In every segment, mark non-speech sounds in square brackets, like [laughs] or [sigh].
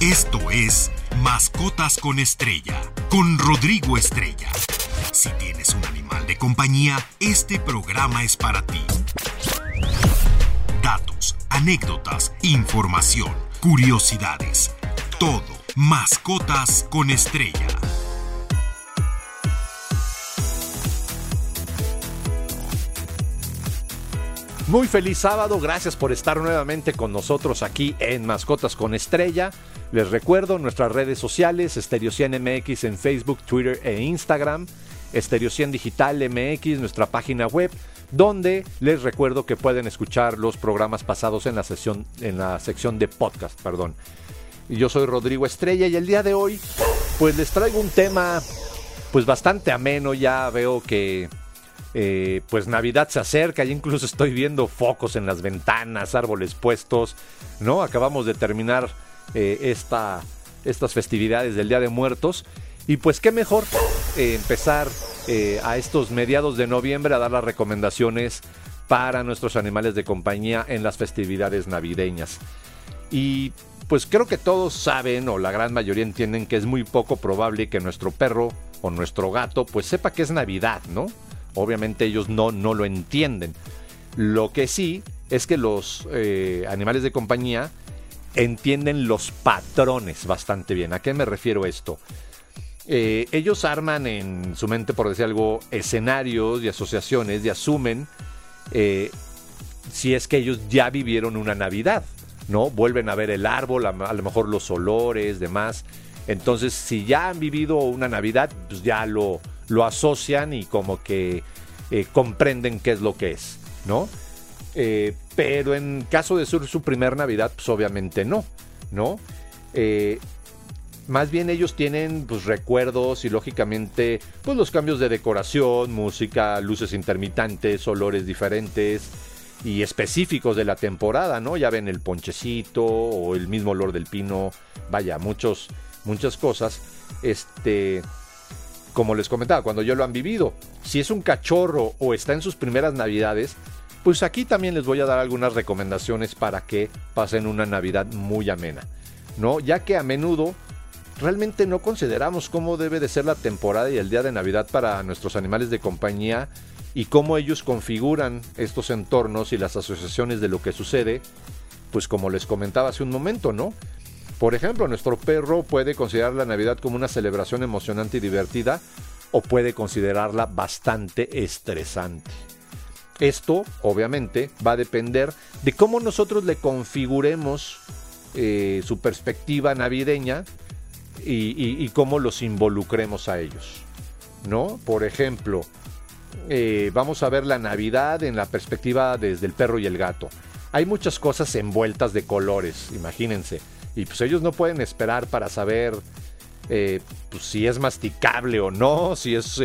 Esto es Mascotas con Estrella, con Rodrigo Estrella. Si tienes un animal de compañía, este programa es para ti. Datos, anécdotas, información, curiosidades. Todo. Mascotas con Estrella. Muy feliz sábado, gracias por estar nuevamente con nosotros aquí en Mascotas con Estrella. Les recuerdo nuestras redes sociales, Estereo 100 MX en Facebook, Twitter e Instagram, Estereo 100 Digital MX, nuestra página web, donde les recuerdo que pueden escuchar los programas pasados en la, sesión, en la sección de podcast, perdón. Yo soy Rodrigo Estrella y el día de hoy pues les traigo un tema pues bastante ameno, ya veo que eh, pues Navidad se acerca y incluso estoy viendo focos en las ventanas, árboles puestos, ¿no? Acabamos de terminar eh, esta, estas festividades del Día de Muertos y pues qué mejor eh, empezar a estos mediados de noviembre a dar las recomendaciones para nuestros animales de compañía en las festividades navideñas. Y pues creo que todos saben o la gran mayoría entienden que es muy poco probable que nuestro perro o nuestro gato pues sepa que es Navidad, ¿no? Obviamente ellos no, no lo entienden. Lo que sí es que los eh, animales de compañía entienden los patrones bastante bien. ¿A qué me refiero esto? Eh, ellos arman en su mente, por decir algo, escenarios y asociaciones y asumen eh, si es que ellos ya vivieron una Navidad, ¿no? Vuelven a ver el árbol, a, lo mejor los olores, demás. Entonces, si ya han vivido una Navidad, pues ya lo, lo asocian y como que eh, comprenden qué es lo que es, ¿no? Pero en caso de ser su primer Navidad, pues obviamente no, ¿no? Eh, más bien ellos tienen pues, recuerdos y lógicamente pues los cambios de decoración, música, luces intermitentes, olores diferentes y específicos de la temporada, ¿no? Ya ven el ponchecito o el mismo olor del pino, vaya, muchos, muchas cosas. Este, como les comentaba, cuando yo lo han vivido. Si es un cachorro o está en sus primeras navidades, pues aquí también les voy a dar algunas recomendaciones para que pasen una Navidad muy amena. ¿No? Ya que a menudo realmente no consideramos cómo debe de ser la temporada y el día de Navidad para nuestros animales de compañía y cómo ellos configuran estos entornos y las asociaciones de lo que sucede, pues como les comentaba hace un momento, ¿no? Por ejemplo, nuestro perro puede considerar la Navidad como una celebración emocionante y divertida o puede considerarla bastante estresante. Esto, obviamente, va a depender de cómo nosotros le configuremos eh, su perspectiva navideña y, cómo los involucremos a ellos. ¿No? Por ejemplo, eh, vamos a ver la Navidad en la perspectiva desde el perro y el gato. Hay muchas cosas envueltas de colores, imagínense y pues ellos no pueden esperar para saber eh, pues, si es masticable o no, si es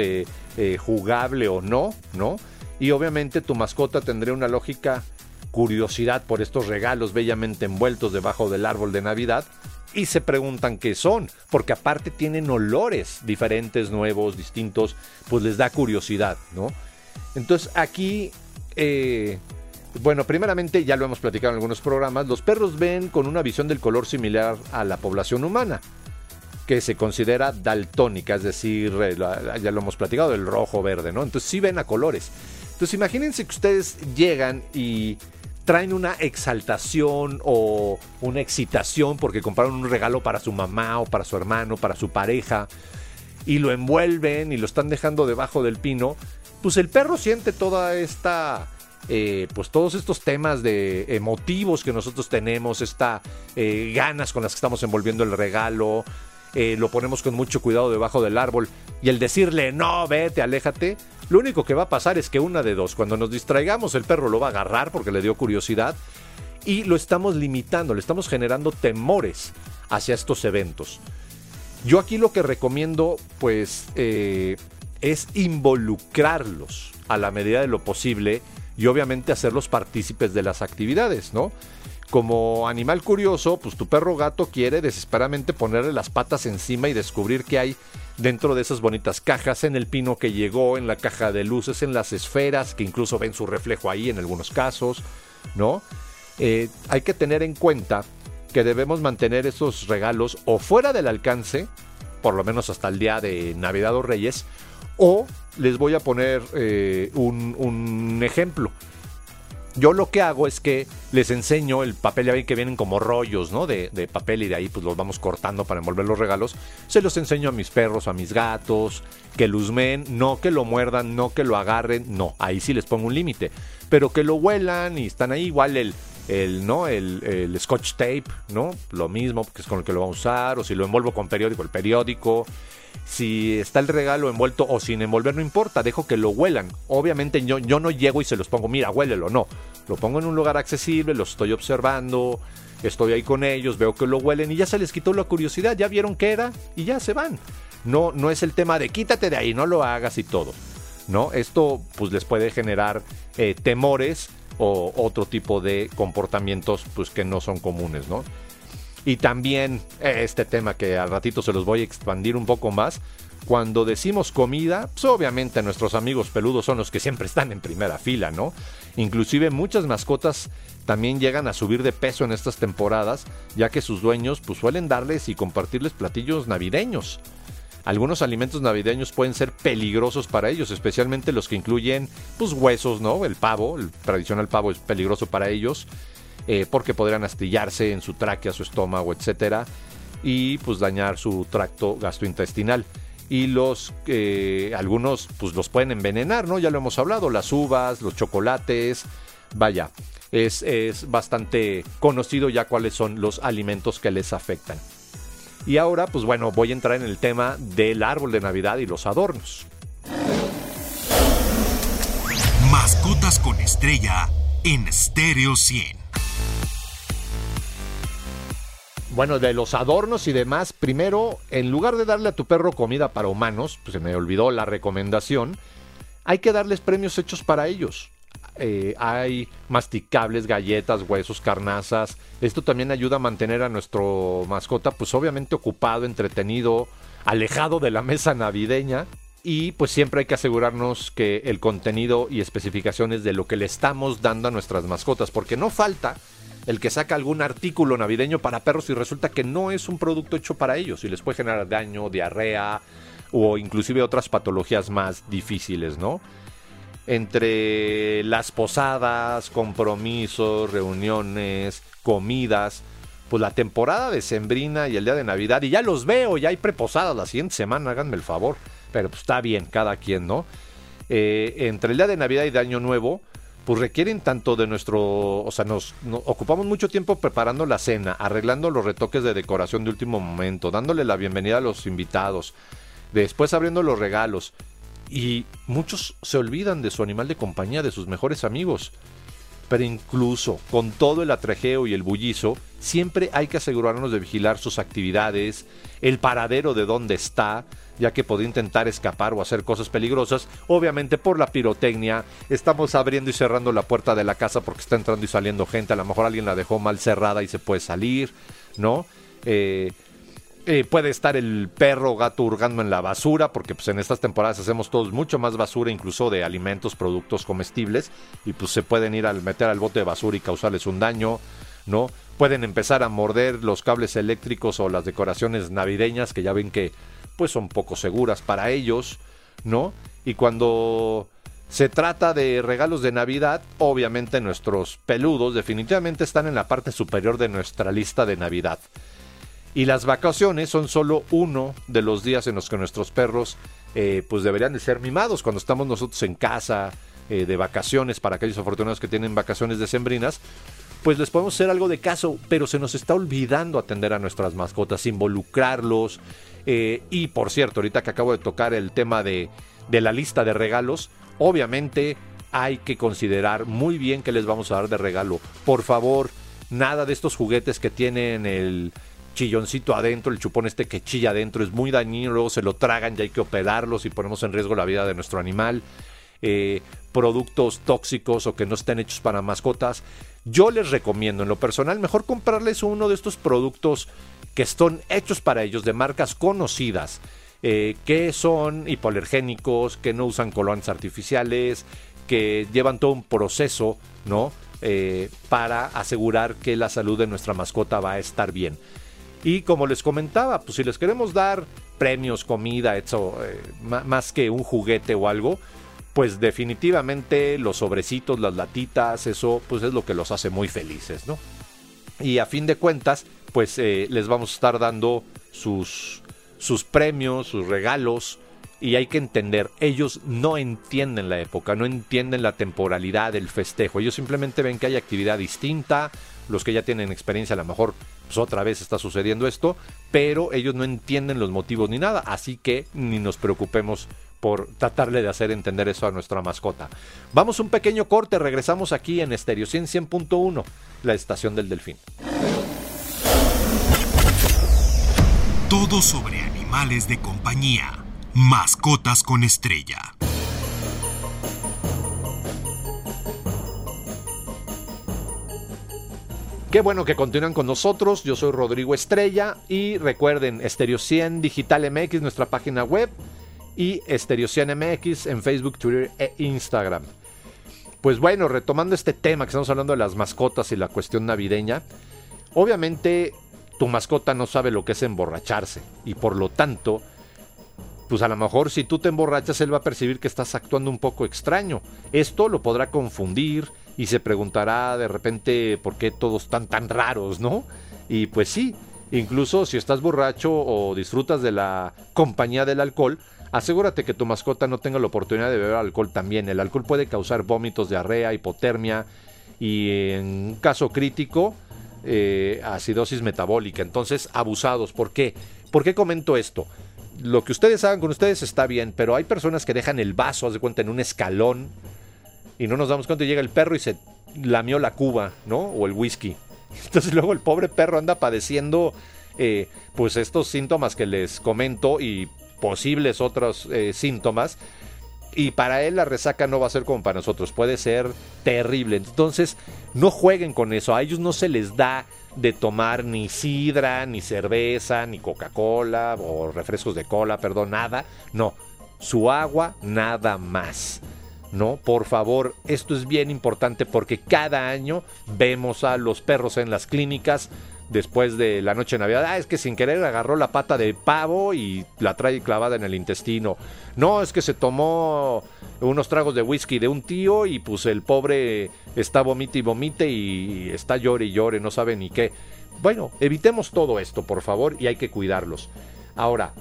jugable o no, ¿no? Y obviamente tu mascota tendría una lógica curiosidad por estos regalos bellamente envueltos debajo del árbol de Navidad y se preguntan qué son, porque aparte tienen olores diferentes, nuevos, distintos, pues les da curiosidad, ¿no? Entonces aquí bueno, primeramente, ya lo hemos platicado en algunos programas, los perros ven con una visión del color similar a la población humana, que se considera daltónica, es decir, eh, ya lo hemos platicado, el rojo, verde, ¿no? Entonces sí ven a colores. Entonces imagínense que ustedes llegan y traen una exaltación o una excitación porque compraron un regalo para su mamá o para su hermano, para su pareja, y lo envuelven y lo están dejando debajo del pino, pues el perro siente toda esta eh, pues todos estos temas de emotivos que nosotros tenemos, esta eh, ganas con las que estamos envolviendo el regalo, eh, lo ponemos con mucho cuidado debajo del árbol y el decirle no, vete, aléjate, lo único que va a pasar es que una de dos, cuando nos distraigamos el perro lo va a agarrar porque le dio curiosidad y lo estamos limitando, le estamos generando temores hacia estos eventos. Yo aquí lo que recomiendo pues es involucrarlos a la medida de lo posible y obviamente hacerlos partícipes de las actividades, ¿no? Como animal curioso, pues tu perro gato quiere desesperadamente ponerle las patas encima y descubrir qué hay dentro de esas bonitas cajas, en el pino que llegó, en la caja de luces, en las esferas, que incluso ven su reflejo ahí en algunos casos, ¿no? Eh, hay que tener en cuenta que debemos mantener esos regalos o fuera del alcance, por lo menos hasta el día de Navidad o Reyes, o les voy a poner eh, un, un ejemplo. Yo lo que hago es que les enseño el papel, ya ven que vienen como rollos, ¿no? De, de, papel y de ahí pues los vamos cortando para envolver los regalos. Se los enseño a mis perros, a mis gatos, que luzmen, no que lo muerdan, no que lo agarren, no, ahí sí les pongo un límite. Pero que lo huelan y están ahí igual el, el, ¿no? El, el, scotch tape, ¿no? Lo mismo, que es con el que lo vamos a usar, o si lo envuelvo con periódico, el periódico. Si está el regalo envuelto o sin envolver, no importa, dejo que lo huelan. Obviamente yo, yo no llego y se los pongo, mira, huélelo, no. Lo pongo en un lugar accesible, los estoy observando, estoy ahí con ellos, veo que lo huelen y ya se les quitó la curiosidad, ya vieron qué era y ya se van. No, no es el tema de quítate de ahí, no lo hagas y todo. ¿No? Esto pues les puede generar eh, temores o otro tipo de comportamientos pues que no son comunes, ¿no? Y también eh, este tema que al ratito se los voy a expandir un poco más. Cuando decimos comida, pues obviamente nuestros amigos peludos son los que siempre están en primera fila, ¿no? Inclusive muchas mascotas también llegan a subir de peso en estas temporadas, ya que sus dueños pues suelen darles y compartirles platillos navideños. Algunos alimentos navideños pueden ser peligrosos para ellos, especialmente los que incluyen pues huesos, ¿no? El pavo, el tradicional pavo es peligroso para ellos eh, porque podrían astillarse en su tráquea, su estómago, etcétera, y pues dañar su tracto gastrointestinal. Y los eh, algunos pues los pueden envenenar, ¿no? Ya lo hemos hablado, las uvas, los chocolates, vaya, es, es bastante conocido ya cuáles son los alimentos que les afectan. Y ahora, pues bueno, voy a entrar en el tema del árbol de Navidad y los adornos. Mascotas con estrella en Stereo 100. Bueno, de los adornos y demás, primero, en lugar de darle a tu perro comida para humanos, pues se me olvidó la recomendación, hay que darles premios hechos para ellos. Eh, hay masticables, galletas, huesos, carnazas. Esto también ayuda a mantener a nuestro mascota, pues obviamente ocupado, entretenido, alejado de la mesa navideña. Y pues siempre hay que asegurarnos que el contenido y especificaciones de lo que le estamos dando a nuestras mascotas, porque no falta el que saca algún artículo navideño para perros y resulta que no es un producto hecho para ellos y les puede generar daño, diarrea o inclusive otras patologías más difíciles, ¿no? Entre las posadas, compromisos, reuniones, comidas, pues la temporada de Sembrina y el día de Navidad, y ya los veo, ya hay preposadas la siguiente semana, háganme el favor, pero pues está bien, cada quien, ¿no? Eh, entre el día de Navidad y de Año Nuevo, pues requieren tanto de nuestro, o sea, nos, ocupamos mucho tiempo preparando la cena, arreglando los retoques de decoración de último momento, dándole la bienvenida a los invitados, después abriendo los regalos. Y muchos se olvidan de su animal de compañía, de sus mejores amigos. Pero incluso con todo el atrejeo y el bullizo, siempre hay que asegurarnos de vigilar sus actividades, el paradero de dónde está, ya que podría intentar escapar o hacer cosas peligrosas. Obviamente por la pirotecnia, estamos abriendo y cerrando la puerta de la casa porque está entrando y saliendo gente. A lo mejor alguien la dejó mal cerrada y se puede salir, ¿no? Eh, eh, puede estar el perro o gato hurgando en la basura, porque pues en estas temporadas hacemos todos mucho más basura, incluso de alimentos, productos comestibles, y pues se pueden ir al meter al bote de basura y causarles un daño, ¿no? Pueden empezar a morder los cables eléctricos o las decoraciones navideñas, que ya ven que pues son poco seguras para ellos, ¿no? Y cuando se trata de regalos de Navidad, obviamente nuestros peludos definitivamente están en la parte superior de nuestra lista de Navidad. Y las vacaciones son solo uno de los días en los que nuestros perros eh, pues deberían de ser mimados. Cuando estamos nosotros en casa eh, de vacaciones, para aquellos afortunados que tienen vacaciones decembrinas, pues les podemos hacer algo de caso, pero se nos está olvidando atender a nuestras mascotas, involucrarlos, eh, y por cierto, ahorita que acabo de tocar el tema de, de la lista de regalos, obviamente hay que considerar muy bien qué les vamos a dar de regalo. Por favor, nada de estos juguetes que tienen el chilloncito adentro, el chupón este que chilla adentro, es muy dañino, luego se lo tragan y hay que operarlos y ponemos en riesgo la vida de nuestro animal. Eh, productos tóxicos o que no estén hechos para mascotas. Yo les recomiendo en lo personal mejor comprarles uno de estos productos que son hechos para ellos de marcas conocidas, eh, que son hipoalergénicos, que no usan colorantes artificiales, que llevan todo un proceso, ¿no? eh, para asegurar que la salud de nuestra mascota va a estar bien. Y como les comentaba, pues si les queremos dar premios, comida, eso, eh, más que un juguete o algo, pues definitivamente los sobrecitos, las latitas, eso pues es lo que los hace muy felices, ¿no? Y a fin de cuentas, pues eh, les vamos a estar dando sus, sus premios, sus regalos, y hay que entender, ellos no entienden la época, no entienden la temporalidad del festejo, ellos simplemente ven que hay actividad distinta, los que ya tienen experiencia a lo mejor pues otra vez está sucediendo esto, pero ellos no entienden los motivos ni nada, así que ni nos preocupemos por tratarle de hacer entender eso a nuestra mascota. Vamos un pequeño corte, regresamos aquí en Estéreo 100.1, la estación del delfín. Todo sobre animales de compañía, mascotas con estrella. Qué bueno que continúan con nosotros. Yo soy Rodrigo Estrella y recuerden Stereo 100 Digital MX, nuestra página web, y Stereo 100 MX en Facebook, Twitter e Instagram. Pues bueno, retomando este tema que estamos hablando de las mascotas y la cuestión navideña, obviamente tu mascota no sabe lo que es emborracharse y por lo tanto, pues a lo mejor si tú te emborrachas él va a percibir que estás actuando un poco extraño. Esto lo podrá confundir, y se preguntará de repente por qué todos están tan raros, ¿no? Y pues sí, incluso si estás borracho o disfrutas de la compañía del alcohol, asegúrate que tu mascota no tenga la oportunidad de beber alcohol también. El alcohol puede causar vómitos, diarrea, hipotermia y en un caso crítico, eh, acidosis metabólica. Entonces, abusados. ¿Por qué? ¿Por qué comento esto? Lo que ustedes hagan con ustedes está bien, pero hay personas que dejan el vaso, haz de cuenta, en un escalón y no nos damos cuenta llega el perro y se lamió la cuba, ¿no? O el whisky. [laughs] Entonces luego el pobre perro anda padeciendo eh, pues estos síntomas que les comento y posibles otros eh, síntomas. Y para él la resaca no va a ser como para nosotros, puede ser terrible. Entonces no jueguen con eso, a ellos no se les da de tomar ni sidra, ni cerveza, ni Coca-Cola o refrescos de cola, perdón, nada. No, su agua nada más. ¿No? Por favor, esto es bien importante porque cada año vemos a los perros en las clínicas después de la noche de Navidad. Ah, es que sin querer agarró la pata de pavo y la trae clavada en el intestino. No, es que se tomó unos tragos de whisky de un tío y pues el pobre está vomite y vomite y está llore y llore, no sabe ni qué. Bueno, evitemos todo esto, por favor, y hay que cuidarlos. Ahora,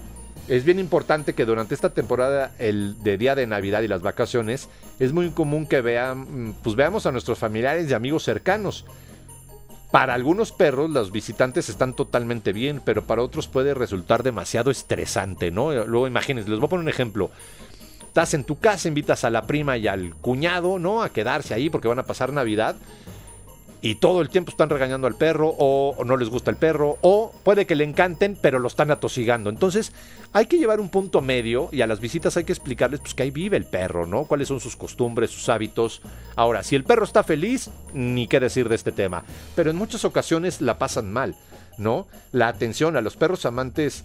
es bien importante que durante esta temporada el de día de Navidad y las vacaciones es muy común que vean, pues veamos a nuestros familiares y amigos cercanos. Para algunos perros los visitantes están totalmente bien, pero para otros puede resultar demasiado estresante, ¿no? Luego imagínense, les voy a poner un ejemplo. Estás en tu casa, invitas a la prima y al cuñado, ¿no? A quedarse ahí porque van a pasar Navidad y todo el tiempo están regañando al perro o, no les gusta el perro o puede que le encanten pero lo están atosigando. Entonces hay que llevar un punto medio y a las visitas hay que explicarles pues que ahí vive el perro, ¿no? Cuáles son sus costumbres, sus hábitos. Ahora, si el perro está feliz, ni qué decir de este tema, pero en muchas ocasiones la pasan mal, ¿no? La atención a los perros amantes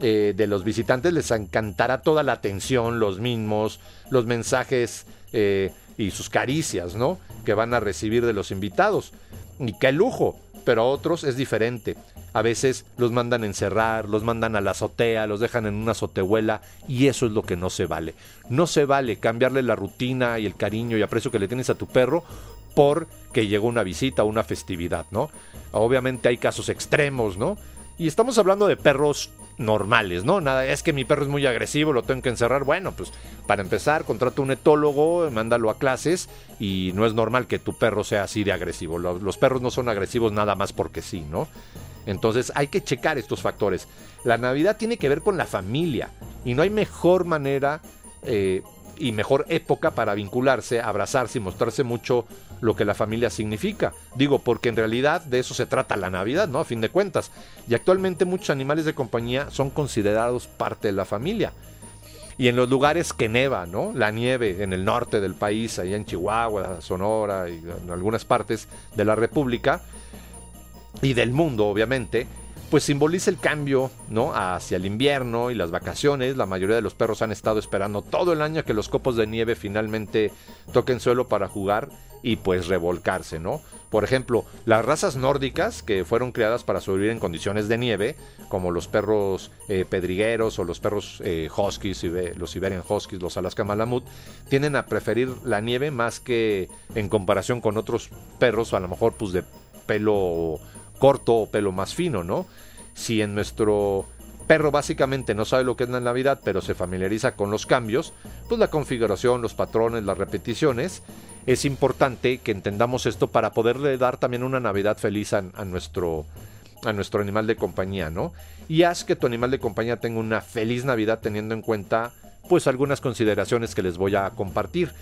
eh, de los visitantes les encantará toda la atención, los mismos, los mensajes eh, y sus caricias, ¿no? Que van a recibir de los invitados. Y qué lujo, pero a otros es diferente. A veces los mandan a encerrar, los mandan a la azotea, los dejan en una azotehuela y eso es lo que no se vale. No se vale cambiarle la rutina y el cariño y aprecio que le tienes a tu perro por que llegó una visita o una festividad, ¿no? Obviamente hay casos extremos, ¿no? Y estamos hablando de perros normales, ¿no? Nada, es que mi perro es muy agresivo, lo tengo que encerrar. Bueno, pues para empezar, contrata un etólogo, mándalo a clases y no es normal que tu perro sea así de agresivo. Los, perros no son agresivos nada más porque sí, ¿no? Entonces hay que checar estos factores. La Navidad tiene que ver con la familia y no hay mejor manera eh, y mejor época para vincularse, abrazarse y mostrarse mucho lo que la familia significa. Digo, porque en realidad de eso se trata la Navidad, ¿no? A fin de cuentas. Y actualmente muchos animales de compañía son considerados parte de la familia. Y en los lugares que neva, ¿no? La nieve en el norte del país, allá en Chihuahua, Sonora y en algunas partes de la República y del mundo, obviamente, pues simboliza el cambio, ¿no? Hacia el invierno y las vacaciones. La mayoría de los perros han estado esperando todo el año que los copos de nieve finalmente toquen suelo para jugar y pues revolcarse, ¿no? Por ejemplo, las razas nórdicas que fueron creadas para sobrevivir en condiciones de nieve, como los perros eh, pedrigueros o los perros eh, huskies, los Siberian huskies, los Alaska Malamut, tienden a preferir la nieve más que en comparación con otros perros, a lo mejor pues de pelo corto o pelo más fino, ¿no? Si en nuestro perro básicamente no sabe lo que es la Navidad, pero se familiariza con los cambios, pues la configuración, los patrones, las repeticiones, es importante que entendamos esto para poderle dar también una Navidad feliz a, nuestro a nuestro animal de compañía, ¿no? Y haz que tu animal de compañía tenga una feliz Navidad teniendo en cuenta pues algunas consideraciones que les voy a compartir.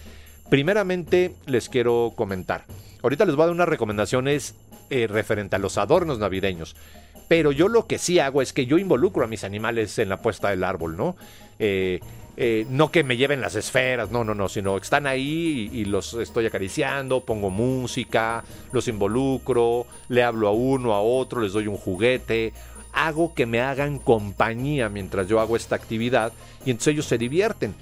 Primeramente les quiero comentar. Ahorita les voy a dar unas recomendaciones eh, referente a los adornos navideños. Pero yo lo que sí hago es que yo involucro a mis animales en la puesta del árbol, ¿no? Eh, eh, no que me lleven las esferas, no, no, no, sino están ahí y, los estoy acariciando, pongo música, los involucro, le hablo a uno, a otro, les doy un juguete, hago que me hagan compañía mientras yo hago esta actividad y entonces ellos se divierten.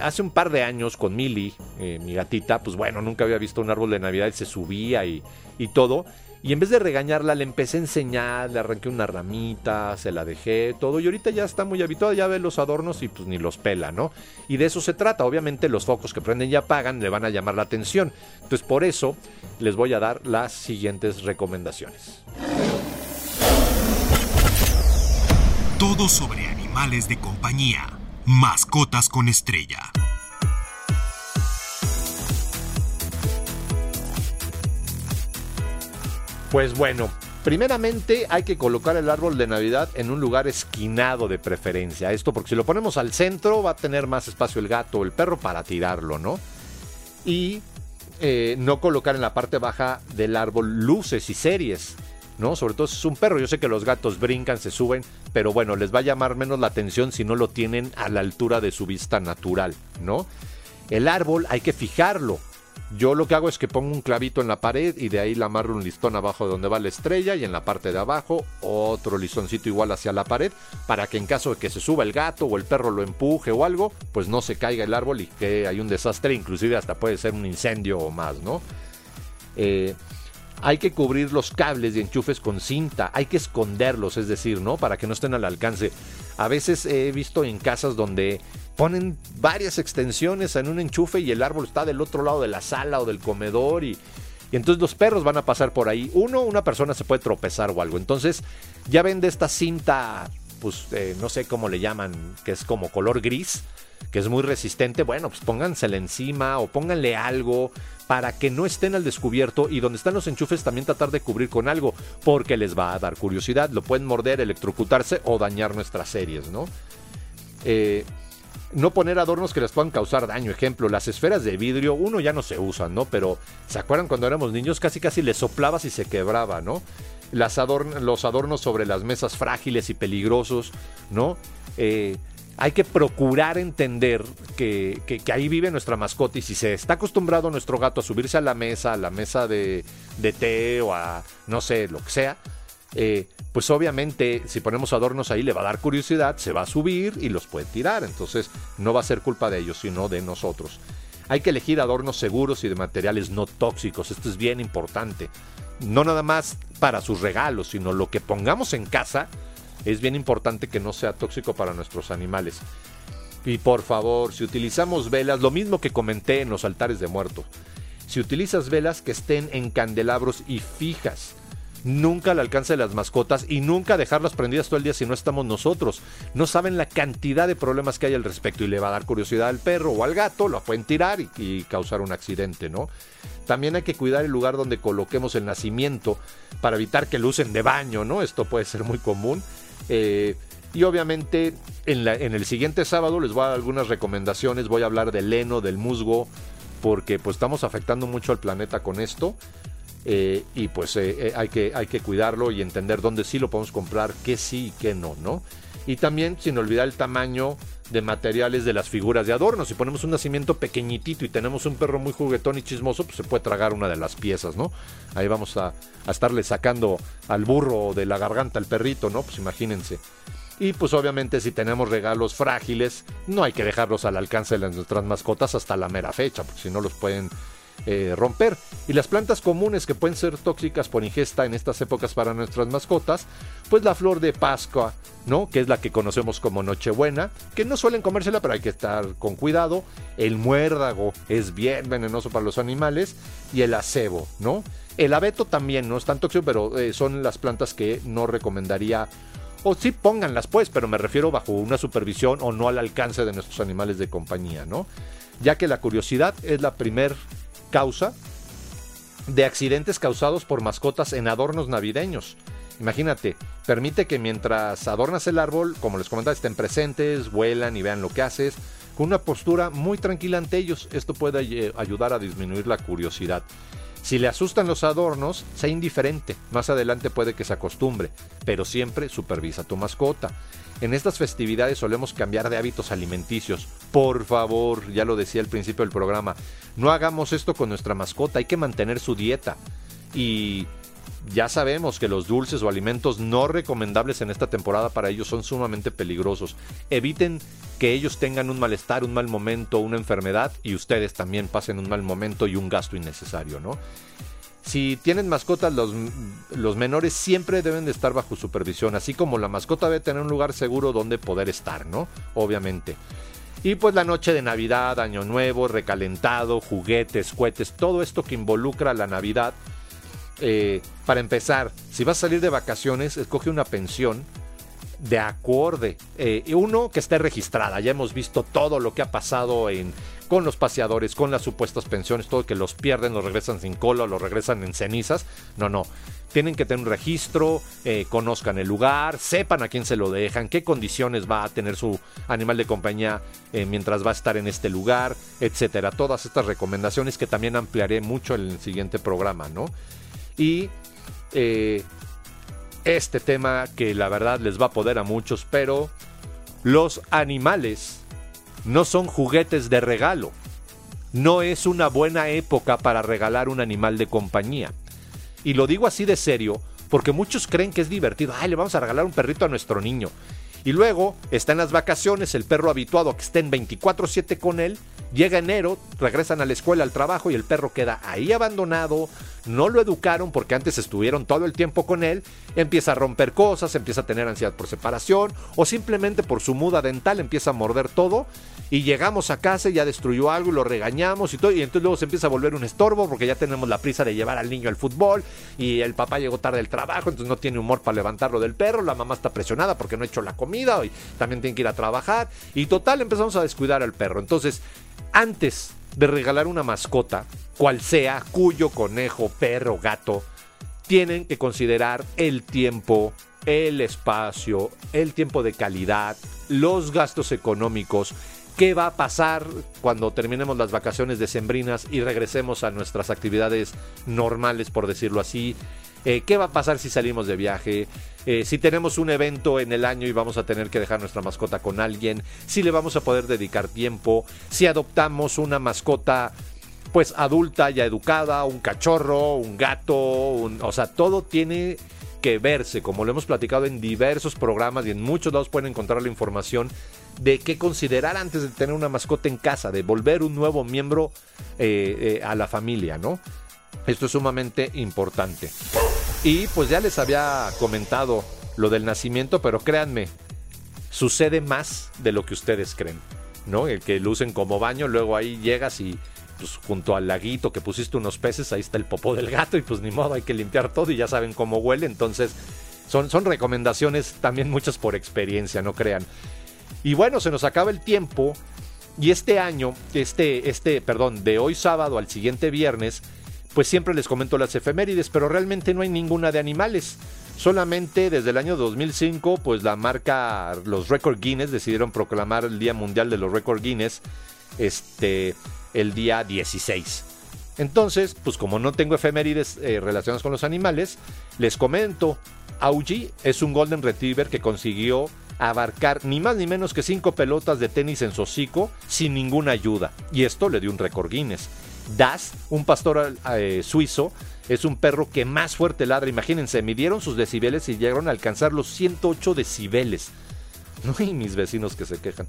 hace un par de años con Milly, mi gatita, pues bueno, nunca había visto un árbol de Navidad y se subía y, y todo. Y en vez de regañarla, le empecé a enseñar, le arranqué una ramita, se la dejé, todo. Y ahorita ya está muy habituada, ya ve los adornos y pues ni los pela, ¿no? Y de eso se trata. Obviamente los focos que prenden y apagan le van a llamar la atención. Entonces por eso les voy a dar las siguientes recomendaciones. Todo sobre animales de compañía. Mascotas con estrella. Pues bueno, primeramente hay que colocar el árbol de Navidad en un lugar esquinado de preferencia. Esto porque si lo ponemos al centro va a tener más espacio el gato o el perro para tirarlo, ¿no? Y eh, no colocar en la parte baja del árbol luces y series. ¿no? Sobre todo si es un perro. Yo sé que los gatos brincan, se suben, pero bueno, les va a llamar menos la atención si no lo tienen a la altura de su vista natural, ¿no? El árbol hay que fijarlo. Yo lo que hago es que pongo un clavito en la pared y de ahí le amarro un listón abajo de donde va la estrella y en la parte de abajo otro listoncito igual hacia la pared para que en caso de que se suba el gato o el perro lo empuje o algo, pues no se caiga el árbol y que hay un desastre, inclusive hasta puede ser un incendio o más, ¿no? Eh, hay que cubrir los cables y enchufes con cinta, hay que esconderlos, es decir, ¿no? Para que no estén al alcance. A veces he visto en casas donde ponen varias extensiones en un enchufe y el árbol está del otro lado de la sala o del comedor y, entonces los perros van a pasar por ahí. Uno, una persona se puede tropezar o algo. Entonces ya ven de esta cinta, pues eh, no sé cómo le llaman, que es como color gris, que es muy resistente. Bueno, pues póngansela encima o pónganle algo para que no estén al descubierto y donde están los enchufes también tratar de cubrir con algo, porque les va a dar curiosidad. Lo pueden morder, electrocutarse o dañar nuestras series, ¿no? Eh, no poner adornos que les puedan causar daño. Ejemplo, las esferas de vidrio, uno ya no se usan, ¿no? Pero, ¿se acuerdan cuando éramos niños? Casi casi le soplabas y se quebraba, ¿no? Las los adornos sobre las mesas frágiles y peligrosos, ¿no? Eh, hay que procurar entender que, que, ahí vive nuestra mascota y si se está acostumbrado nuestro gato a subirse a la mesa, a la mesa de, de té o a no sé, lo que sea, eh, pues obviamente si ponemos adornos ahí le va a dar curiosidad, se va a subir y los puede tirar. Entonces no va a ser culpa de ellos, sino de nosotros. Hay que elegir adornos seguros y de materiales no tóxicos. Esto es bien importante. No nada más para sus regalos, sino lo que pongamos en casa es bien importante que no sea tóxico para nuestros animales. Y por favor, si utilizamos velas, lo mismo que comenté en los altares de muerto. Si utilizas velas que estén en candelabros y fijas, nunca al alcance de las mascotas y nunca dejarlas prendidas todo el día si no estamos nosotros. No saben la cantidad de problemas que hay al respecto y le va a dar curiosidad al perro o al gato, lo pueden tirar y, causar un accidente, ¿no? También hay que cuidar el lugar donde coloquemos el nacimiento para evitar que lucen de baño, ¿no? Esto puede ser muy común. Eh, y obviamente en, en, el siguiente sábado les voy a dar algunas recomendaciones, voy a hablar del heno, del musgo, porque pues estamos afectando mucho al planeta con esto. Eh, y pues eh, eh, hay, que, hay que cuidarlo y entender dónde sí lo podemos comprar, qué sí y qué no, ¿no? Y también, sin olvidar el tamaño de materiales de las figuras de adorno. Si ponemos un nacimiento pequeñitito y tenemos un perro muy juguetón y chismoso, pues se puede tragar una de las piezas, ¿no? Ahí vamos a, a estarle sacando al burro de la garganta al perrito, ¿no? Pues imagínense. Y pues obviamente si tenemos regalos frágiles, no hay que dejarlos al alcance de nuestras mascotas hasta la mera fecha, porque si no los pueden eh, romper. Y las plantas comunes que pueden ser tóxicas por ingesta en estas épocas para nuestras mascotas, pues la flor de Pascua, ¿no? Que es la que conocemos como Nochebuena, que no suelen comérsela, pero hay que estar con cuidado. El muérdago es bien venenoso para los animales y el acebo, ¿no? El abeto también no es tan tóxico, pero eh, son las plantas que no recomendaría o sí pónganlas pues, pero me refiero bajo una supervisión o no al alcance de nuestros animales de compañía, ¿no? Ya que la curiosidad es la primer causa de accidentes causados por mascotas en adornos navideños. Imagínate, permite que mientras adornas el árbol, como les comentaba, estén presentes, vuelan y vean lo que haces, con una postura muy tranquila ante ellos. Esto puede ayudar a disminuir la curiosidad. Si le asustan los adornos, sea indiferente. Más adelante puede que se acostumbre, pero siempre supervisa a tu mascota. En estas festividades solemos cambiar de hábitos alimenticios. Por favor, ya lo decía al principio del programa, no hagamos esto con nuestra mascota, hay que mantener su dieta. Y ya sabemos que los dulces o alimentos no recomendables en esta temporada para ellos son sumamente peligrosos. Eviten que ellos tengan un malestar, un mal momento, una enfermedad y ustedes también pasen un mal momento y un gasto innecesario, ¿no? Si tienen mascotas, los, menores siempre deben de estar bajo supervisión, así como la mascota debe tener un lugar seguro donde poder estar, ¿no? Obviamente. Y pues la noche de Navidad, Año Nuevo, recalentado, juguetes, cohetes, todo esto que involucra la Navidad. Eh, para empezar, si vas a salir de vacaciones, escoge una pensión de acorde. Eh, uno que esté registrada. Ya hemos visto todo lo que ha pasado en, con los paseadores, con las supuestas pensiones, todo que los pierden, los regresan sin cola, los regresan en cenizas. No, no. Tienen que tener un registro, eh, conozcan el lugar, sepan a quién se lo dejan, qué condiciones va a tener su animal de compañía eh, mientras va a estar en este lugar, etcétera. Todas estas recomendaciones que también ampliaré mucho en el siguiente programa, ¿no? Y este tema que la verdad les va a poder a muchos, pero los animales no son juguetes de regalo. No es una buena época para regalar un animal de compañía. Y lo digo así de serio porque muchos creen que es divertido. Ay, le vamos a regalar un perrito a nuestro niño. Y luego está en las vacaciones, el perro habituado a que estén 24/7 con él, llega enero, regresan a la escuela, al trabajo y el perro queda ahí abandonado, no lo educaron porque antes estuvieron todo el tiempo con él, empieza a romper cosas, empieza a tener ansiedad por separación o simplemente por su muda dental empieza a morder todo y llegamos a casa y ya destruyó algo y lo regañamos y todo y entonces luego se empieza a volver un estorbo porque ya tenemos la prisa de llevar al niño al fútbol y el papá llegó tarde del trabajo, entonces no tiene humor para levantarlo del perro, la mamá está presionada porque no ha hecho la comida y también tienen que ir a trabajar. Y total, empezamos a descuidar al perro. Entonces, antes de regalar una mascota, cual sea, cuyo conejo, perro, gato, tienen que considerar el tiempo, el espacio, el tiempo de calidad, los gastos económicos, qué va a pasar cuando terminemos las vacaciones decembrinas y regresemos a nuestras actividades normales, por decirlo así. Eh, ¿Qué va a pasar si salimos de viaje? Eh, si tenemos un evento en el año y vamos a tener que dejar nuestra mascota con alguien, si le vamos a poder dedicar tiempo, si adoptamos una mascota pues adulta ya educada, un cachorro, un gato, o sea, todo tiene que verse, como lo hemos platicado en diversos programas y en muchos lados pueden encontrar la información de qué considerar antes de tener una mascota en casa, de volver un nuevo miembro eh, a la familia, ¿no? Esto es sumamente importante. Y pues ya les había comentado lo del nacimiento, pero créanme, sucede más de lo que ustedes creen, ¿no? El que lucen como baño, luego ahí llegas y pues junto al laguito que pusiste unos peces, ahí está el popó del gato y pues ni modo, hay que limpiar todo y ya saben cómo huele, entonces son, son recomendaciones también muchas por experiencia, no crean. Y bueno, se nos acaba el tiempo y este año, este, este, perdón, de hoy sábado al siguiente viernes, pues siempre les comento las efemérides, pero realmente no hay ninguna de animales. Solamente desde el año 2005, pues la marca, los Record Guinness decidieron proclamar el Día Mundial de los Record Guinness, este, el día 16. Entonces, pues como no tengo efemérides eh, relacionadas con los animales, les comento, Augie es un Golden Retriever que consiguió abarcar ni más ni menos que cinco pelotas de tenis en su hocico sin ninguna ayuda. Y esto le dio un récord Guinness. Das, un pastor eh, suizo, es un perro que más fuerte ladra. Imagínense, midieron sus decibeles y llegaron a alcanzar los 108 decibeles. [laughs] No hay mis vecinos que se quejan.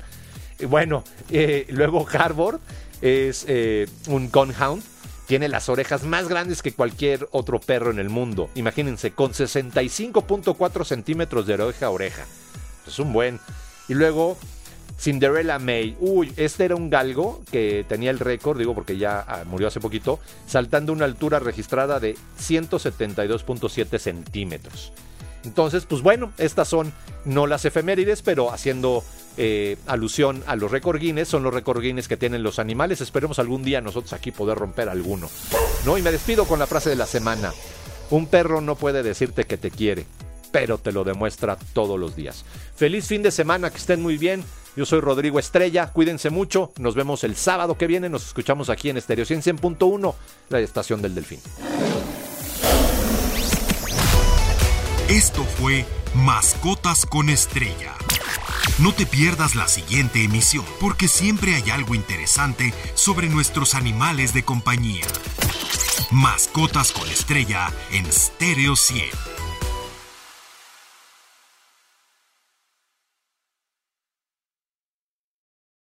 Bueno, eh, luego Harbor es eh, un Gunhound. Tiene las orejas más grandes que cualquier otro perro en el mundo. Imagínense, con 65.4 centímetros de oreja a oreja. Es un buen. Y luego Cinderella May. Uy, este era un galgo que tenía el récord, digo porque ya ah, murió hace poquito, saltando una altura registrada de 172.7 centímetros. Entonces, pues bueno, estas son no las efemérides, pero haciendo eh, alusión a los récord Guinness, son los récord que tienen los animales. Esperemos algún día nosotros aquí poder romper alguno. ¿No? Y me despido con la frase de la semana. Un perro no puede decirte que te quiere, pero te lo demuestra todos los días. Feliz fin de semana, que estén muy bien. Yo soy Rodrigo Estrella, cuídense mucho, nos vemos el sábado que viene, nos escuchamos aquí en Estéreo 100.1, la estación del Delfín. Esto fue Mascotas con Estrella. No te pierdas la siguiente emisión, porque siempre hay algo interesante sobre nuestros animales de compañía. Mascotas con Estrella en Stereo 100.